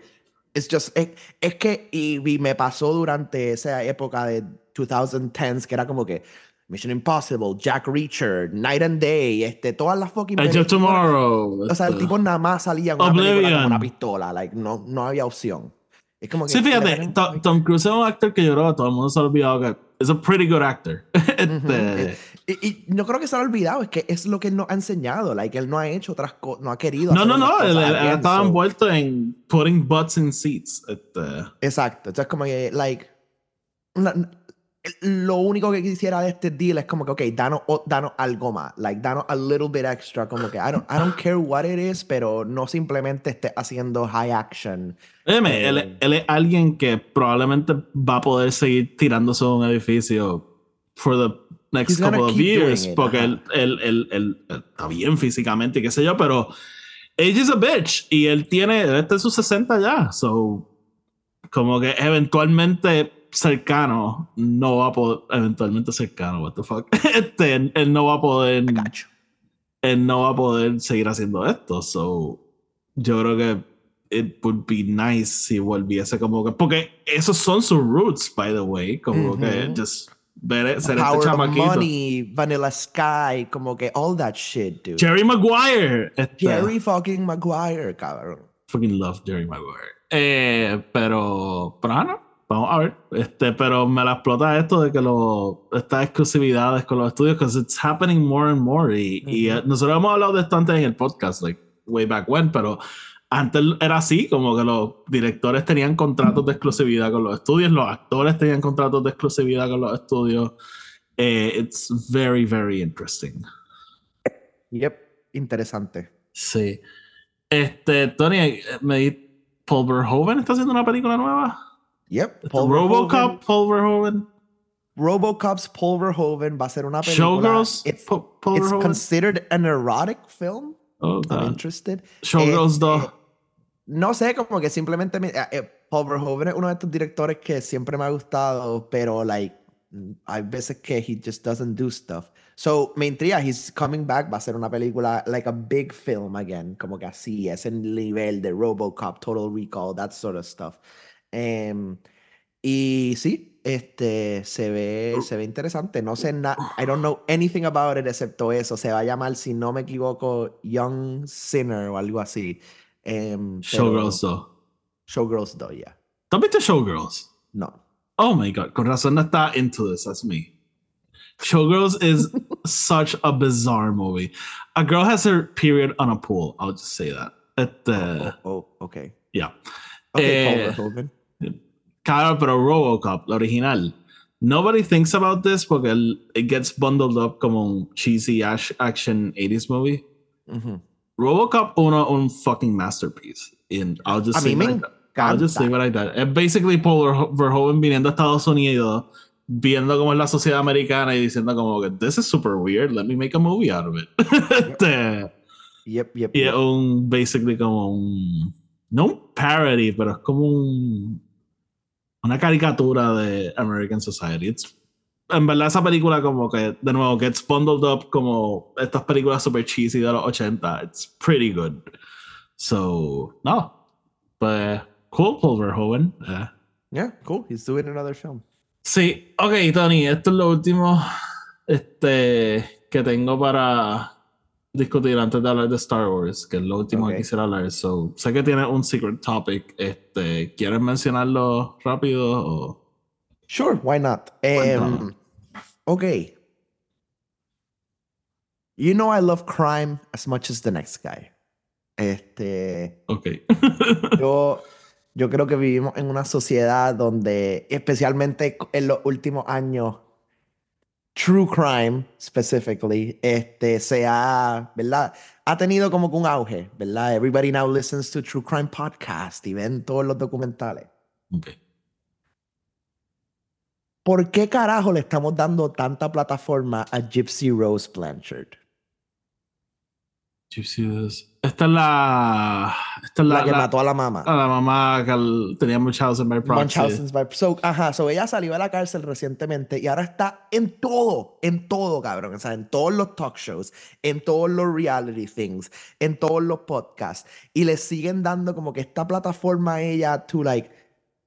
it's just, es, es que, y, y me pasó durante esa época de 2010s que era como que Mission Impossible, Jack Reacher, Night and Day, este, todas las fucking Edge of Tomorrow. O sea, el este. tipo nada más salía en una con una pistola, like, no, no había opción. Es como que Sí, fíjate, Tom, Tom Cruise es un actor que yo creo que todo el mundo se ha olvidado que es a pretty good actor. Este, Y, y no creo que se lo ha olvidado, es que es lo que él nos ha enseñado. Like, él no ha hecho otras cosas, no ha querido. no, hacer no, no, él, él again, estaba envuelto en putting butts in seats. Este, Exacto. Entonces, como que, like, lo único que quisiera de este deal es como que, ok, danos, danos algo más. Like, danos a little bit extra. Como que, I don't, I don't care what it is, pero no simplemente esté haciendo high action. Óyeme, Eh. él, él es alguien que probablemente va a poder seguir tirándose de un edificio for the next couple of years it, porque ajá. él, él, él, él- él está bien físicamente y qué sé yo, pero age is a bitch y él tiene, él está en sus 60 ya, so como que eventualmente cercano no va a poder, eventualmente cercano, what the fuck, este, él, él no va a poder él no va a poder seguir haciendo esto. So, yo creo que it would be nice si volviese como que. Porque esos son sus roots, by the way. Como Ujú. que just ver ser este Power of chamaquito. Money, Vanilla Sky, como que all that shit, dude. Jerry Maguire. este, Jerry fucking Maguire, cabrón. Fucking love Jerry Maguire. Eh, pero, pero ah, no, vamos a ver. Este, pero me la explota esto de que lo, estas exclusividades con los estudios, because it's happening more and more. Y, y, Ujú. eh, nosotros hemos hablado de esto antes en el podcast, like way back when, pero antes era así, como que los directores tenían contratos de exclusividad con los estudios, los actores tenían contratos de exclusividad con los estudios. Eh, it's very, very interesting. Yep, interesante. Sí. Este, Tony, eh, me Paul Verhoeven está haciendo una película nueva. Yep. Paul Robocop, Paul Verhoeven. Robocop's Paul Verhoeven va a ser una película. Showgirls, It's, Paul it's Verhoeven. considered an erotic film. Oh, I'm interested. Showgirls Este, 2. No sé, como que simplemente me- eh, eh, Paul Verhoeven es uno de estos directores que siempre me ha gustado, pero like mm, hay veces que he just doesn't do stuff. So me intriga, he's coming back, va a ser una película like a big film again, como que así, ese nivel de RoboCop, Total Recall, that sort of stuff. Em, y sí, este se ve, se ve interesante. No sé nada, I don't know anything about it excepto eso. Se va a llamar, si no me equivoco, Young Sinner o algo así. Pero- Showgirls 2. Showgirls 2, ya. ¿Tú has visto Showgirls? No. Oh my god, con razón no está into this, that's me. Showgirls is such a bizarre movie. A girl has her period on a pool, I'll just say that. Este, Oh, ok. yeah. Ok, Eh, Paul. Claro, pero Robocop, la original. Nobody thinks about this porque el- it gets bundled up como un cheesy ash- action 80s movie. Robocop uno un fucking masterpiece. And I'll just A say mí me like that. I'll just encanta. say what I did. Es basically Paul Verho- Verhoeven viniendo a Estados Unidos, viendo cómo es la sociedad americana y diciendo como que this is super weird, let me make a movie out of it. Este, Yep, yep, y es yep. un, basically como un, no un parody, pero es como un, una caricatura de American Society. It's, en verdad esa película como que, de nuevo, gets bundled up como estas películas super cheesy de los 80. It's pretty good. So, no. Pues, cool, Paul Verhoeven. Eh. Yeah, cool. He's doing another film. Sí, ok, Tony, esto es lo último este, que tengo para discutir antes de hablar de Star Wars, que es lo último Ok. que quisiera hablar. So, sé que tiene un secret topic. Este, ¿Quieres mencionarlo rápido? O? Sure, why not? Um, okay. You know I love crime as much as the next guy. Este, Ok. yo, yo creo que vivimos en una sociedad donde, especialmente en los últimos años, true crime, specifically, este, se ha, ¿verdad? Ha tenido como que un auge, ¿verdad? Everybody now listens to true crime podcast y ven todos los documentales. ¿Por qué carajo le estamos dando tanta plataforma a Gypsy Rose Blanchard? Esta es la. Esta es La, la, que la- mató a la mamá. a la mamá que tenía Munchausen by proxy. Munchausen's by- So, ajá, so ella salió de la cárcel recientemente y ahora está en todo, en todo, cabrón. O sea, en todos los talk shows, en todos los reality things, en todos los podcasts. Y le siguen dando como que esta plataforma a ella to like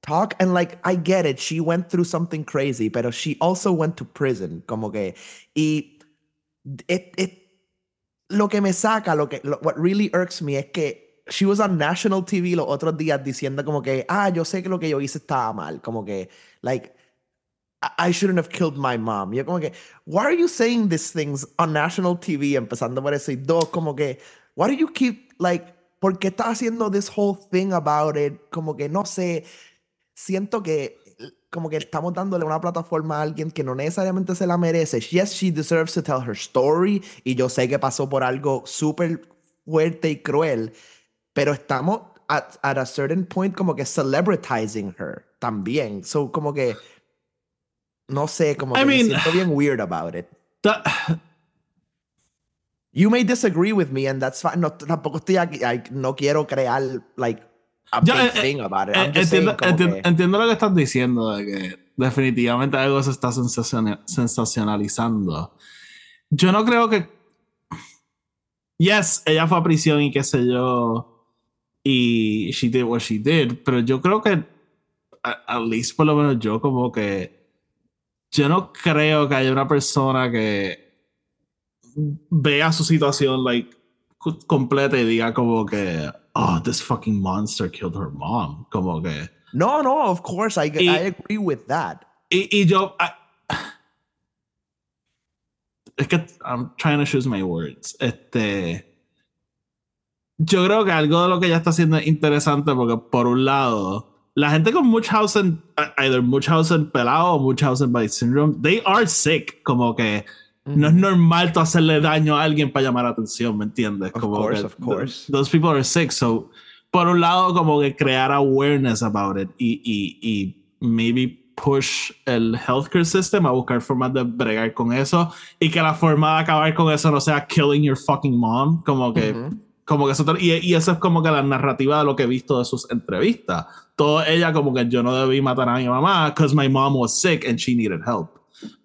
talk and like I get it, she went through something crazy, pero she also went to prison, como que y it, it- lo que me saca, lo que lo- what really irks me es que she was on national TV los otros días diciendo como que ah, yo sé que lo que yo hice estaba mal, como que like I- shouldn't have killed my mom. Yo como que, why are you saying these things on national TV? Empezando por eso. Y dos, como que, why do you keep, like, ¿por qué estás haciendo this whole thing about it? Como que, no sé, siento que como que estamos dándole una plataforma a alguien que no necesariamente se la merece. Yes, she deserves to tell her story. Y yo sé que pasó por algo súper fuerte y cruel. Pero estamos at, at a certain point como que celebritizing her también. So como que no sé, como I que me mean- siento bien weird about it. You may disagree with me and that's fine. No, tampoco estoy aquí, I- no quiero crear like a big eh, thing about it. Eh, I'm just saying entiendo, que- entiendo lo que estás diciendo, de que definitivamente algo se está sensaciona- sensacionalizando. Yo no creo que. Yes, ella fue a prisión y qué sé yo. Y she did what she did. Pero yo creo que. At least por lo menos yo, como que. Yo no creo que haya una persona que vea su situación, like, completa y diga como que. Oh, this fucking monster killed her mom. Como que. No, no, of course, I, Y- I agree with that. Y, y yo. ah, es que I'm trying to choose my words. Este. Yo creo que algo de lo que ella está haciendo es interesante porque, por un lado, la gente con Munchausen, ah, either Munchausen pelado o Munchausen by syndrome, they are sick. Como que no es normal tú hacerle daño a alguien para llamar la atención, ¿me entiendes? Of Como course, of course. th- those people are sick. So, por un lado, como que crear awareness about it y, y, y maybe push el healthcare system a buscar formas de bregar con eso y que la forma de acabar con eso no sea killing your fucking mom. Como que como que eso y, y eso es como que la narrativa de lo que he visto de sus entrevistas. Todo ella como que yo no debí matar a mi mamá because my mom was sick and she needed help.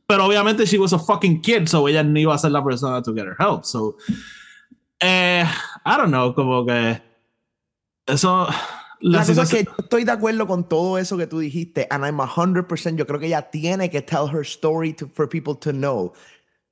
Pero obviamente she was a fucking kid, so ella no iba a ser la persona to get her help. So, eh, I don't know, como que eso... La, cosa es que yo estoy de acuerdo con todo eso que tú dijiste, and I'm 100%, yo creo que ella tiene que tell her story to, for people to know.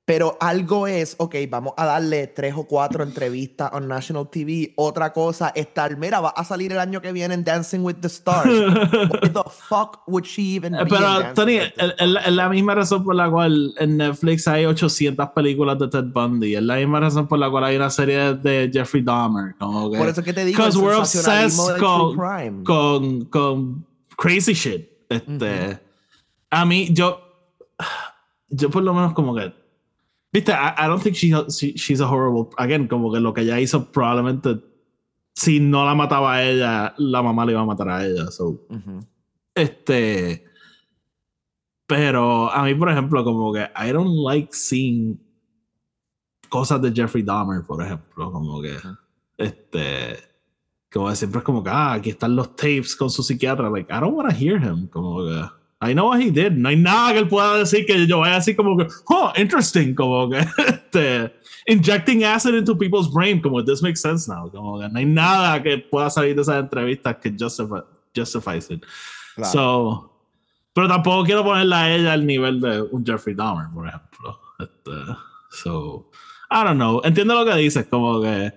Pero algo es, ok, vamos a darle tres o cuatro entrevistas on National TV. Otra cosa es estar, mira, va a salir el año que viene en Dancing with the Stars. Why the fuck would she even be Pero, Tony, es la- misma razón por la cual en Netflix hay 800 películas de Ted Bundy. Es la misma razón por la cual hay una serie de Jeffrey Dahmer. Como que, Por eso que te digo, el we're obsessed con, crime. con, con crazy shit. Este, A mí, yo, yo por lo menos como que, viste, I, I don't think she, she- she's a horrible, again, como que lo que ella hizo probablemente, si no la mataba a ella, la mamá le iba a matar a ella. So, Ujú. este. Pero a mí, por ejemplo, como que I don't like seeing cosas de Jeffrey Dahmer, por ejemplo. Como que. Este. Como que siempre es como que, ah, aquí están los tapes con su psiquiatra. Like, I don't want to hear him. Como que. I know what he did. No hay nada que él pueda decir que yo vaya a decir como que, oh, interesting. Como que, este. Injecting acid into people's brain. Como, this makes sense now. Como que no hay nada que pueda salir de esas entrevistas que justify, justifies it. Claro. So, pero tampoco quiero ponerla a ella al nivel de un Jeffrey Dahmer, por ejemplo. Este, so, I don't know. Entiendo lo que dices, como que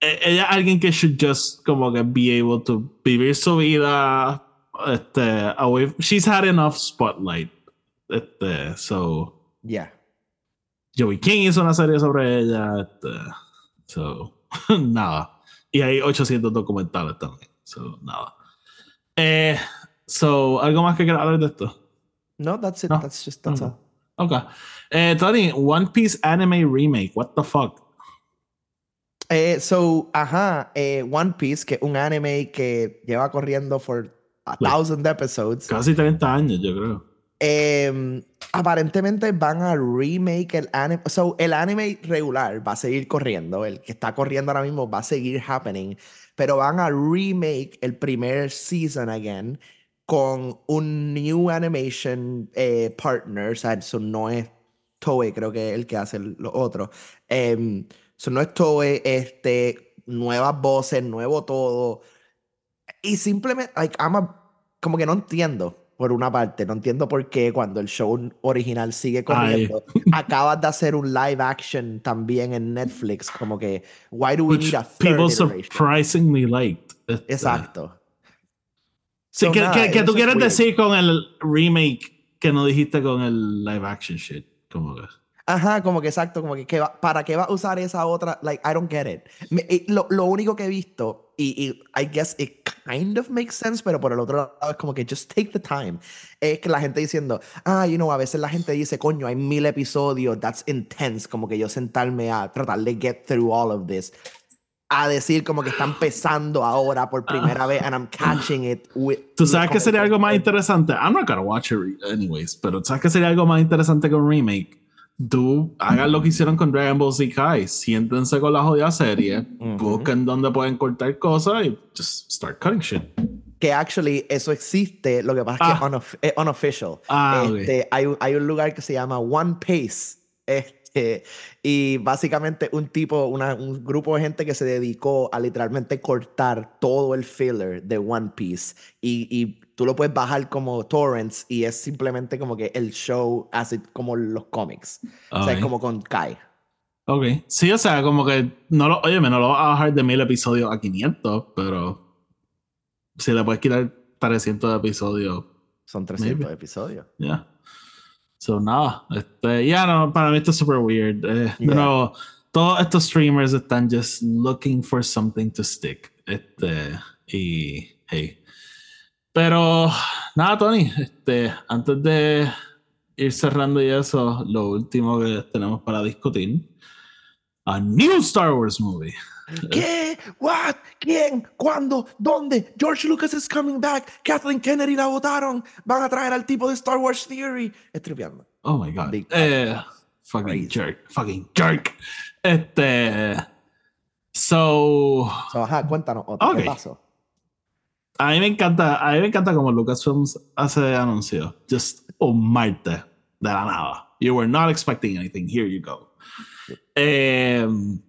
eh, ella es alguien que should just como que be able to vivir su vida. Este, away. She's had enough spotlight. Este, so, Yeah. Joey King hizo una serie sobre ella. Este, so, nada. Y hay 800 documentales también. So, nada. Eh, so, ¿algo más que quieras hablar de esto? No, that's it. No. That's just, that's No. all. Ok. Eh, Tony, One Piece anime remake. What the fuck? Eh, so, ajá, eh, One Piece, que es un anime que lleva corriendo for a Like- thousand episodes. Casi 30 años, yo creo. Em, aparentemente van a remake el anime. So, el anime regular va a seguir corriendo. El que está corriendo ahora mismo va a seguir happening. Pero van a remake el primer season again con un new animation eh, partner. O sea, eso no es Toei, creo que es el que hace lo otro. Em, so no es Toei, este, nuevas voces, nuevo todo. Y simplemente, like, I'm a- como que no entiendo, por una parte, no entiendo por qué cuando el show original sigue corriendo, acabas de hacer un live action también en Netflix, como que, why do we Which need a third people iteration? surprisingly liked. Este, Exacto. Sí, So, ¿qué, nada, qué eso tú es quieres weird. decir con el remake que no dijiste con el live action shit? Como que. Ajá, como que exacto, como que, que va- ¿para qué va a usar esa otra? Like, I don't get it. Me- y lo, lo único que he visto, y, y I guess it kind of makes sense, pero por el otro lado es como que just take the time. Es que la gente diciendo, ah, you know, a veces la gente dice, coño, hay mil episodios, that's intense, como que yo sentarme a tratar de get through all of this. A decir como que está empezando ahora por primera vez, and I'm catching it with. ¿Tú sabes que sería algo más interesante? I'm not gonna watch it anyways, pero ¿sabes que sería algo más interesante que un remake? Tú hagan lo que hicieron con Dragon Ball Z Kai. Siéntense con la jodida serie, Ujú. busquen dónde pueden cortar cosas y just start cutting shit. que actually eso existe, lo que pasa es Ah. que unof- es unofficial. Ah, este, hay, un- hay un lugar que se llama One Piece. Este, y básicamente un tipo, una- un grupo de gente que se dedicó a literalmente cortar todo el filler de One Piece. Y, y tú lo puedes bajar como torrents y es simplemente como que el show hace como los cómics. O sea, es como con Kai. Ok. Sí, o sea, como que no lo, oye, no lo vas a bajar de mil episodios a 500, pero si le puedes quitar 300 episodios, Son 300 Maybe. episodios. ya. So, nada. Este, ya, no, para mí esto es super weird. Eh, De Yeah. nuevo, todos estos streamers están just looking for something to stick. Este, y, hey. Pero, nada, Tony, este, antes de ir cerrando y eso, lo último que tenemos para discutir. A new Star Wars movie. ¿Qué? ¿What? ¿Quién? ¿Cuándo? ¿Dónde? George Lucas is coming back. Kathleen Kennedy la votaron. Van a traer al tipo de Star Wars Theory. Estripeando. Oh my god. Big Eh, fucking Crazy. jerk. Fucking jerk. Este. So. So, ajá, cuéntanos, Otto, Ok. ¿qué pasó? A mí me encanta. A mí me encanta como Lucasfilms hace anuncio. Just un martes de la nada. You were not expecting anything. Here you go. Em,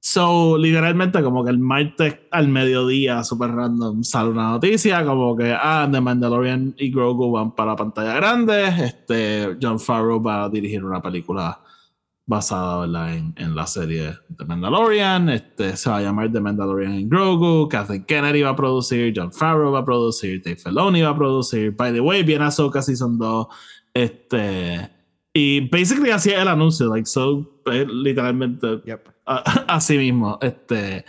so, literalmente, como que el martes al mediodía, super random, sale una noticia como que, ah, The Mandalorian y Grogu van para la pantalla grande. Este, John Favreau va a dirigir una película basada. En, en la serie de Mandalorian. Este, se va a llamar The Mandalorian en Grogu. Kathleen Kennedy va a producir. John Favreau va a producir. Dave Filoni va a producir. By the way, viene Ahsoka Season 2. Este, y basically así es el anuncio. Like, so, eh, literalmente Yep. a- así mismo. Este,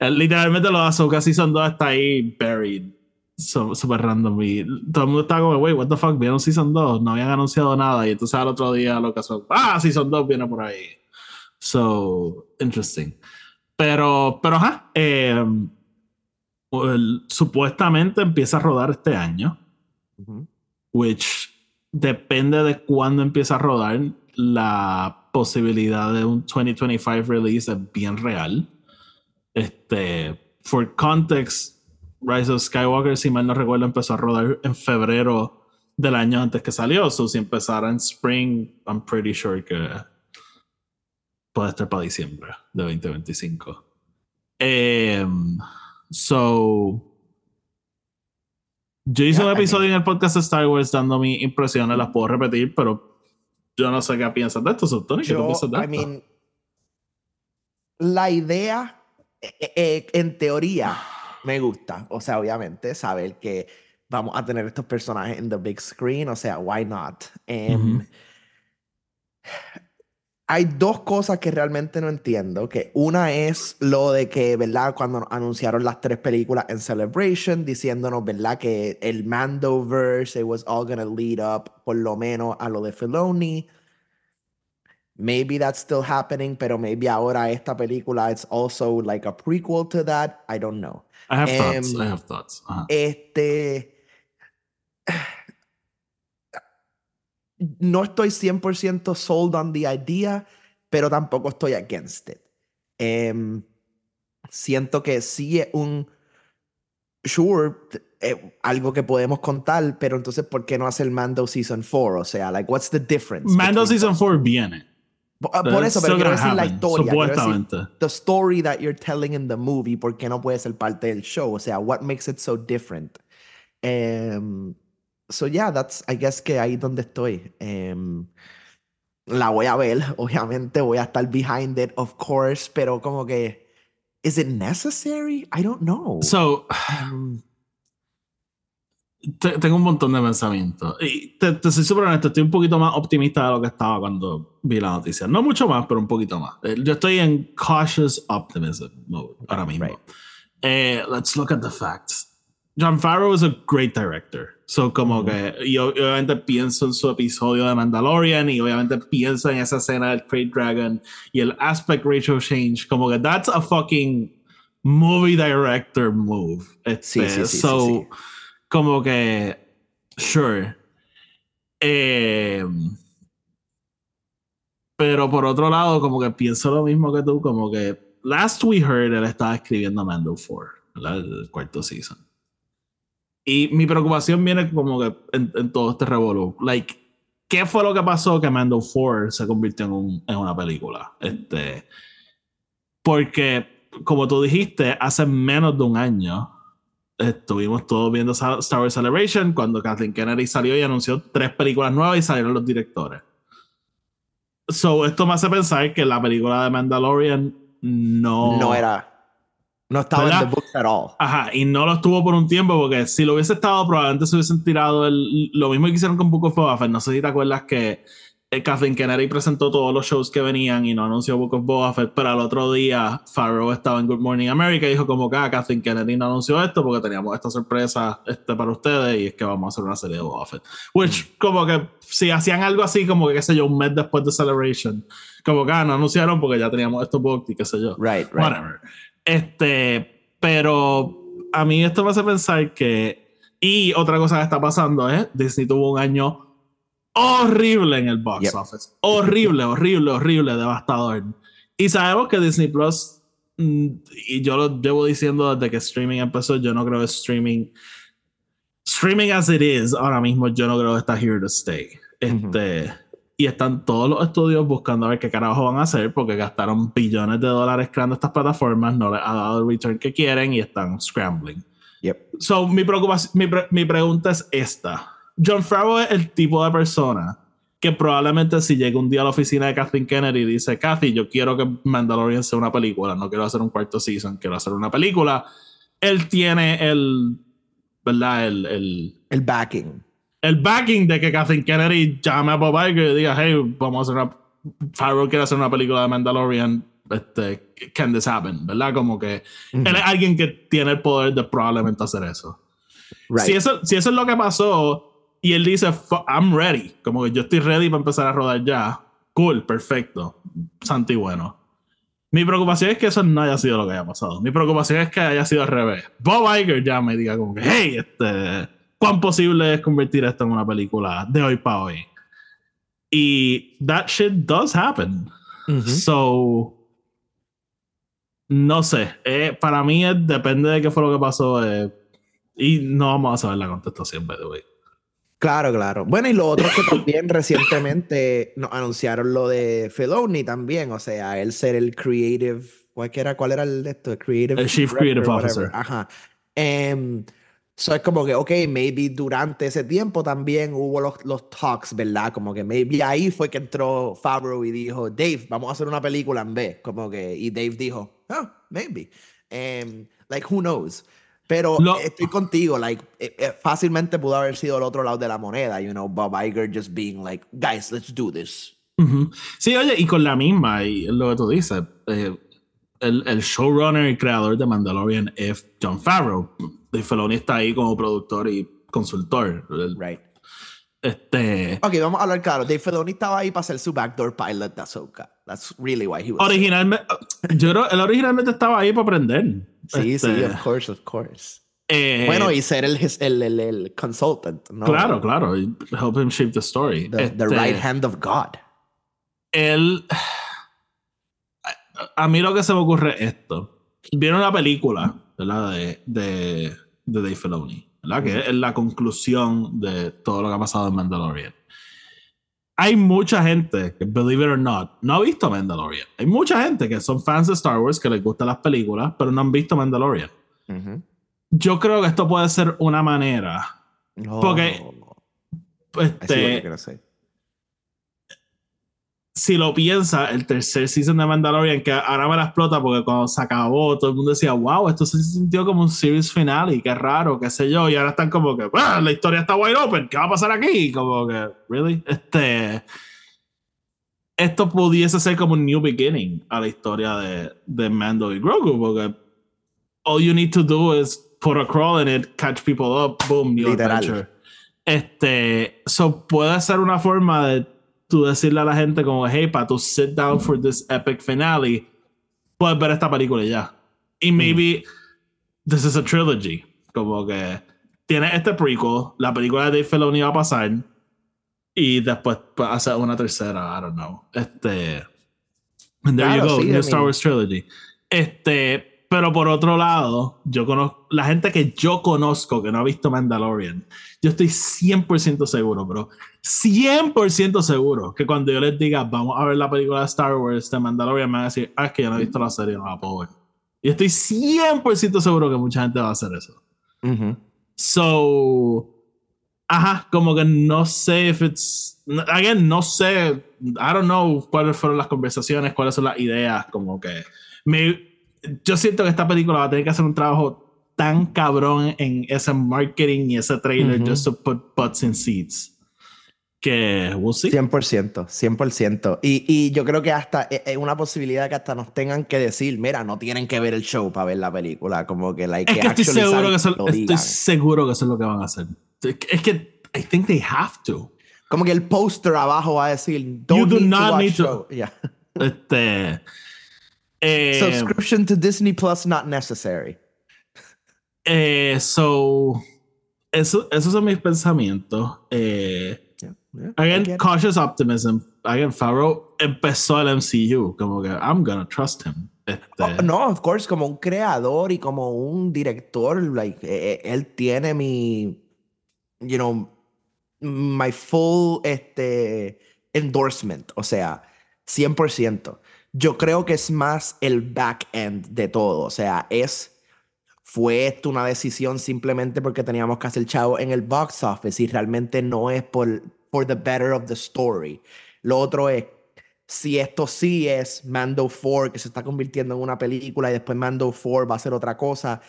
eh, literalmente los Ahsoka Season 2 está ahí buried. So- Super random. Y todo el mundo está como, wait, what the fuck, vieron Season 2, no habían anunciado nada. Y entonces al otro día lo que son, ah, Season 2 viene por ahí. So, interesting. Pero, pero ajá, eh, el- supuestamente empieza a rodar este año which depende de cuándo empieza a rodar, la posibilidad de un 2025 release es bien real. Este, for context, Rise of Skywalker, si mal no recuerdo, empezó a rodar en febrero del año antes que salió. So, si empezara en spring, I'm pretty sure que puede estar para diciembre de 2025. Em, so, yo hice Yeah, un I episodio mean- en el podcast de Star Wars dando mis impresiones, las puedo repetir, pero yo no sé qué piensas de esto. So, Tony, ¿qué tú piensas de I esto? mean, la idea, eh, eh, en teoría, me gusta. O sea, obviamente, saber que vamos a tener estos personajes en the big screen, o sea, why not? Ujú. Hay dos cosas que realmente no entiendo. Que una es lo de que, ¿verdad? Cuando anunciaron las tres películas en Celebration, diciéndonos, ¿verdad? Que el Mandoverse, it was all gonna lead up, por lo menos, a lo de Filoni. Maybe that's still happening, pero maybe ahora esta película it's also like a prequel to that. I don't know. I have thoughts. em, I have thoughts. Ajá. Este. No estoy 100% sold on the idea, pero tampoco estoy against it. Em, siento que sí es un. Sure, eh, algo que podemos contar, pero entonces, ¿por qué no hace el Mando Season 4? O sea, like, what's the difference? Mando Season those? 4 viene. Por, ah, por eso, pero quiero decir la historia. quiero decir Supuestamente. the story that you're telling in the movie, ¿por qué no puede ser parte del show? O sea, what makes it so different? Em, so yeah, that's, I guess que ahí donde estoy. Em, la voy a ver, obviamente voy a estar behind it, of course, pero como que, is it necessary? I don't know. So, Em, te- tengo un montón de pensamientos. Y te, te soy súper honesto, estoy un poquito más optimista de lo que estaba cuando vi la noticia. No mucho más, pero un poquito más. Eh, Yo estoy en cautious optimism mode ahora mismo. right. Eh, let's look at the facts. John Farrow is a great director. So, como que yo, yo obviamente pienso en su episodio de Mandalorian y obviamente pienso en esa escena del Crate Dragon y el aspect ratio change. Como que that's a fucking movie director move. Este, sí, sí, sí, so, sí. Como que, sure. Eh, pero por otro lado, como que pienso lo mismo que tú, como que last we heard él estaba escribiendo Mando 4, ¿verdad? El cuarto season. Y mi preocupación viene como que en, en todo este revolú. Like, ¿qué fue lo que pasó que Mando 4 se convirtió en, un- en una película? Este, porque, como tú dijiste, hace menos de un año estuvimos todos viendo Star Wars Celebration cuando Kathleen Kennedy salió y anunció tres películas nuevas y salieron los directores. So, esto me hace pensar que la película de Mandalorian no... No era, no estaba en the books at all. Ajá, y no lo estuvo por un tiempo porque si lo hubiese estado, probablemente se hubiesen tirado el, lo mismo que hicieron con Book of Boba. No sé si te acuerdas que eh, Kathleen Kennedy presentó todos los shows que venían y no anunció Book of Boba Fett, pero al otro día Farrow estaba en Good Morning America y dijo como que ah, Kathleen Kennedy no anunció esto porque teníamos esta sorpresa este, para ustedes y es que vamos a hacer una serie de Boba Fett. Which, como que si hacían algo así, como que qué sé yo, un mes después de Celebration, como que ah, no anunciaron porque ya teníamos esto booked y qué sé yo. Right, right. Whatever. Este, pero a mí esto me hace pensar que. Y otra cosa que está pasando es: Disney tuvo un año horrible en el box Yep. office. Horrible, horrible, horrible, devastador. Y sabemos que Disney Plus, mm, y yo lo llevo diciendo desde que streaming empezó, yo no creo que streaming. Streaming as it is, ahora mismo yo no creo que está here to stay. Este. Y están todos los estudios buscando a ver qué carajo van a hacer porque gastaron billones de dólares creando estas plataformas, no les ha dado el return que quieren y están scrambling. Yep. So, mi, preocupación, mi, pre- mi pregunta es esta. John Favreau es el tipo de persona que probablemente si llega un día a la oficina de Kathleen Kennedy y dice, Kathy, yo quiero que Mandalorian sea una película, no quiero hacer un cuarto season, quiero hacer una película, él tiene el, ¿verdad? El, el, El backing. el backing de que Kathleen Kennedy llame a Bob Iger y diga, hey, vamos a hacer una, Favreau quiere hacer una película de Mandalorian, este, can this happen? ¿Verdad? Como que él es alguien que tiene el poder de probablemente hacer eso. Right. Si, eso, si eso es lo que pasó y él dice, "Fu- I'm ready, como que yo estoy ready para empezar a rodar ya, cool, perfecto, santo y bueno. Mi preocupación es que eso no haya sido lo que haya pasado. Mi preocupación es que haya sido al revés. Bob Iger ya me diga como que, hey, este, ¿cuán posible es convertir esto en una película de hoy para hoy? Y that shit does happen. So, no sé. Eh, para mí depende de qué fue lo que pasó. eh, y no vamos a saber la contestación, by the way. Claro, claro. Bueno, y lo otro es que también recientemente nos anunciaron lo de Filoni también, o sea, él ser el creative, ¿cuál era, cuál era el de esto? Creative El Chief Creative. Officer. Ajá. So es como que, ok, maybe durante ese tiempo también hubo los, los talks, ¿verdad? Como que maybe ahí fue que entró Favreau y dijo, Dave, vamos a hacer una película en B. Como que, y Dave dijo, oh, maybe. Em, like, who knows? Pero Lo- estoy contigo, like, eh, eh, fácilmente pudo haber sido el otro lado de la moneda, you know, Bob Iger just being like, guys, let's do this. Ujú. Sí, oye, y con la misma, y lo que tú dices, eh, el, el showrunner y creador de Mandalorian es John Favreau. Dave Filoni está ahí como productor y consultor. Right. Este, Ok, vamos a hablar claro. Dave Filoni estaba ahí para hacer su backdoor pilot de Ahsoka. That's really why he was. originalmente, yo creo, él originalmente estaba ahí para aprender. Sí, sí, Este, of course, of course. eh, bueno, y ser el, el, el, el consultant, ¿no? Claro, claro. Help him shape the story. The, the Este, right hand of God. Él. A mí lo que se me ocurre es esto. Vieron una película, ¿verdad? De, de, de Dave Filoni, ¿verdad? Que es la conclusión de todo lo que ha pasado en Mandalorian. Hay mucha gente que, believe it or not, no ha visto Mandalorian. Hay mucha gente que son fans de Star Wars, que les gustan las películas, pero no han visto Mandalorian. Ujú. Yo creo que esto puede ser una manera. Porque, Oh, I see what Este. Si lo piensa, el tercer season de Mandalorian, que ahora me la explota porque cuando se acabó, todo el mundo decía, wow, esto se sintió como un series final y qué raro, qué sé yo, y ahora están como que, "Ah, la historia está wide open, ¿qué va a pasar aquí? Como que, really? Este. Esto pudiese ser como un new beginning a la historia de, de Mando y Grogu, porque all you need to do is put a crawl in it, catch people up, boom, new Literal. adventure. Este, so puede ser una forma de tú decirle a la gente como, hey, para tú sit down for this epic finale, puedes ver esta película ya. Y maybe this is a trilogy. Como que tiene este prequel, la película de Dave Filoni va a pasar y después hacer una tercera, I don't know. Este, and there Claro, you go, sí, New Star Wars trilogy. Este, pero por otro lado, yo conozco, la gente que yo conozco que no ha visto Mandalorian, yo estoy 100% seguro, bro. 100% seguro que cuando yo les diga, vamos a ver la película de Star Wars de Mandalorian, me van a decir, ah, es que yo no he visto la serie, no la puedo ver. Y estoy 100% seguro que mucha gente va a hacer eso. Ujú. So, ajá, como que no sé if it's, again, no sé, I don't know cuáles fueron las conversaciones, cuáles son las ideas, como que me, yo siento que esta película va a tener que hacer un trabajo tan cabrón en ese marketing y ese trailer Ujú. just to put butts in seats que we'll see. 100%, 100%. Y, y yo creo que hasta es es una posibilidad que hasta nos tengan que decir, mira, no tienen que ver el show para ver la película, como que like Es que estoy seguro que, eso, estoy seguro que eso es lo que van a hacer. Es que I think they have to. Como que el póster abajo va a decir, don't do need not to watch need to- show. Yeah. Este. Eh, Subscription to Disney Plus not necessary. eh, so. Eso, esos son mis pensamientos. Eh, Yeah, yeah, I again, cautious optimism. Again, Farrow empezó el MCU. Como que I'm gonna trust him. Este, Oh, no, of course, como un creador y como un director, like, eh, eh, él tiene mi, you know, my full este, endorsement, o sea, 100%. Yo creo que es más el back end de todo, o sea, es, fue esto una decisión simplemente porque teníamos que hacer chavo en el box office y realmente no es por for the better of the story. Lo otro es, si esto sí es Mando 4, que se está convirtiendo en una película y después Mando 4 va a ser otra cosa,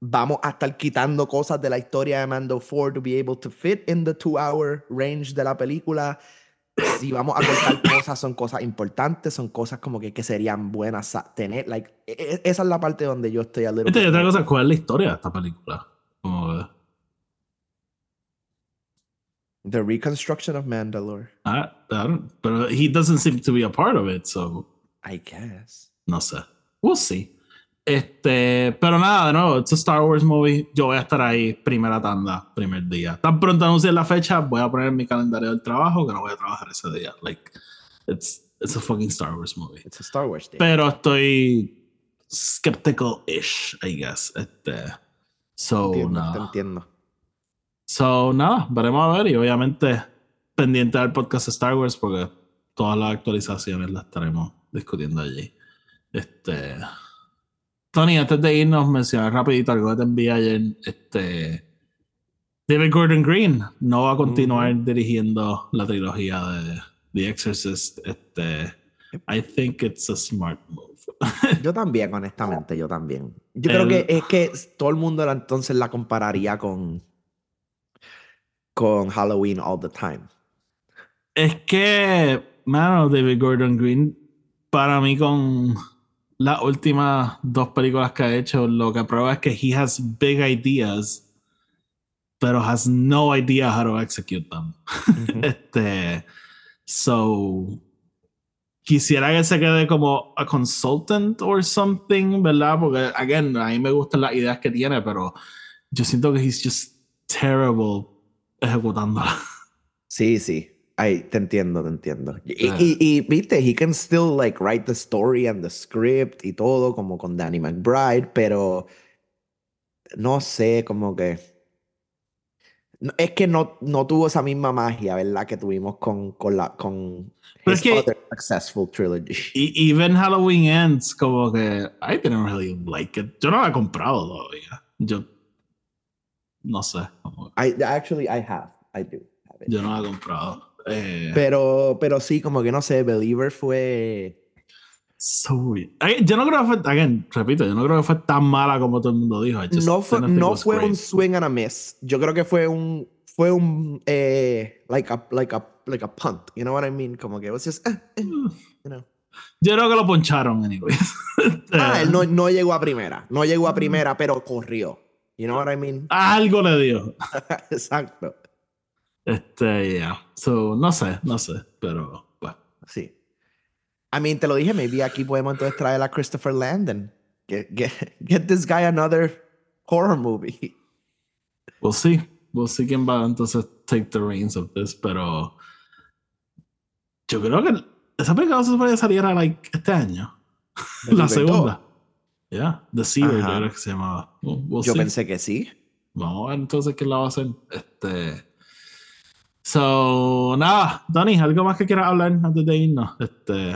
vamos a estar quitando cosas de la historia de Mando 4 to be able to fit in the two hour range de la película. Si vamos a cortar cosas, son cosas importantes, son cosas como que, que serían buenas a tener. Like, e- e- esa es la parte donde yo estoy a little y bit otra cosa, ¿cuál es la historia de esta película? Como The reconstruction of Mandalore, ah, I don't- pero he doesn't seem to be a part of it, so I guess. no sé. We'll see. Este, pero nada, de nuevo, it's a Star Wars movie. Yo voy a estar ahí primera tanda, primer día. Tan pronto anuncien la fecha, voy a poner en mi calendario del trabajo que no voy a trabajar ese día. Like, it's, it's a fucking Star Wars movie. It's a Star Wars thing. Pero estoy skeptical-ish, I guess. Este, so, entiendo, nada. te entiendo. So, nada, veremos a ver y obviamente pendiente del podcast Star Wars porque todas las actualizaciones las estaremos discutiendo allí. Este. Tony, antes de irnos, mencionar rapidito algo que te envié ayer. Este. David Gordon Green no va a continuar dirigiendo la trilogía de The Exorcist. Este. I think it's a smart move. Yo también, honestamente, yo también. Yo creo que es que todo el mundo entonces la compararía con con Halloween all the time. Es que, mano, David Gordon Green, para mí con las últimas dos películas que ha hecho, lo que prueba es que he has big ideas, pero has no idea how to execute them. Este, so, quisiera que se quede como a consultant or something, ¿verdad? Porque, again, a mí me gustan las ideas que tiene, pero yo siento que he's just terrible ejecutándolas. Sí, sí. Ay, te entiendo, te entiendo. Y, Ah. y, y, viste, he can still like write the story and the script y todo, como con Danny McBride, pero no sé, como que. no- Es que no, no tuvo esa misma magia, ¿verdad? Que tuvimos con, con la con Pero es que- other successful trilogy. Y even Halloween Ends, como que I didn't really like it. Yo no la he comprado todavía. Yo no sé. I actually I have. I do have it. yo no la he comprado. Eh, Pero, pero sí, como que no sé, Believer fue. so yo no creo que fue, again, repito, yo no creo que fue tan mala como todo el mundo dijo. Just No fue, no fue un swing and a miss. Yo creo que fue un. Fue un. Eh, like, a, like, a, like a punt. You know what I mean? Como que it was just. eh, eh, you know. Yo creo que lo poncharon, anyways. Ah, Eh, él no, no llegó a primera. No llegó a primera, pero corrió. You know what I mean? Algo le dio. Exacto. Este, yeah. So, no sé, no sé, pero bueno. Sí. I mean, te lo dije, maybe aquí podemos entonces traer a Christopher Landon. Get, get, get this guy another horror movie. We'll see. We'll see quién va entonces take the reins of this, pero yo creo que esa película se puede salir a like este año. la segunda. Yeah, The Seer, yo creo que se llamaba. We'll, we'll Yo see. pensé que sí. Vamos a ver entonces quién la va a hacer. Este. So, nada, Tony, ¿algo más que quieras hablar antes de irnos? Este.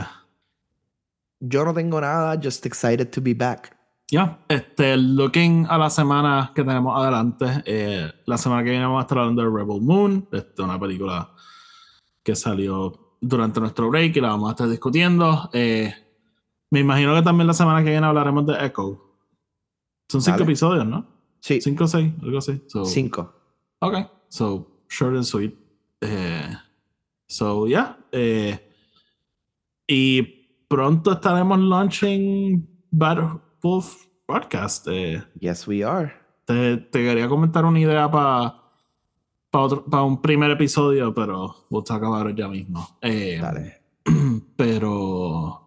Yo no tengo nada, just excited to be back. Ya, este, looking a la semana que tenemos adelante, eh, la semana que viene vamos a estar hablando de Rebel Moon, este, una película que salió durante nuestro break y la vamos a estar discutiendo. Eh, me imagino que también la semana que viene hablaremos de Echo. Son cinco Dale. episodios, ¿no? Sí, Cinco o seis, algo así. So, cinco. Ok, so short and sweet. Eh, so, yeah. eh, y pronto estaremos launching Bad Wolf Podcast. Eh, Yes, we are. te, te quería comentar una idea para para un primer episodio, pero we'll talk about it ya mismo. Eh, Dale. pero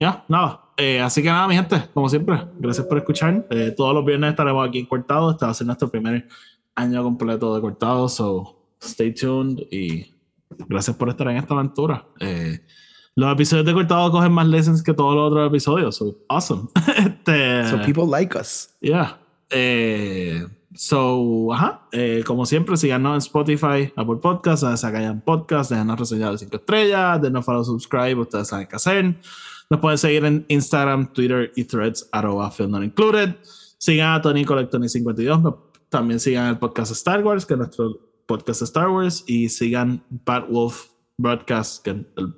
ya, nada. Eh, así que nada, mi gente, como siempre, gracias por escuchar. Eh, todos los viernes estaremos aquí en Cortado. Este va a ser nuestro primer año completo de Cortado, so stay tuned y gracias por estar en esta aventura. Eh, los episodios de Cortado cogen más lessons que todos los otros episodios, so awesome. este, So people like us. Yeah. Eh, so, ajá. Eh, como siempre, síganos en Spotify, Apple Podcasts, callan podcast, déjenos reseñar de 5 estrellas, denos follow, subscribe, ustedes saben qué hacer. Nos pueden seguir en Instagram, Twitter y Threads, arroba Film Not Included. Sigan a Tony Collectony52. También sigan el podcast Star Wars, que es nuestro podcast de Star Wars y sigan Bad Wolf Broadcast, que el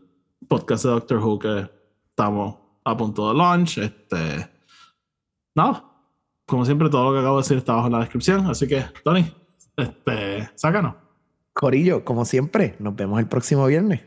podcast de Doctor Who que estamos a punto de launch. Este, nada, como siempre, todo lo que acabo de decir está abajo en la descripción. Así que, Tony, este, sácanos. Corillo, como siempre, nos vemos el próximo viernes.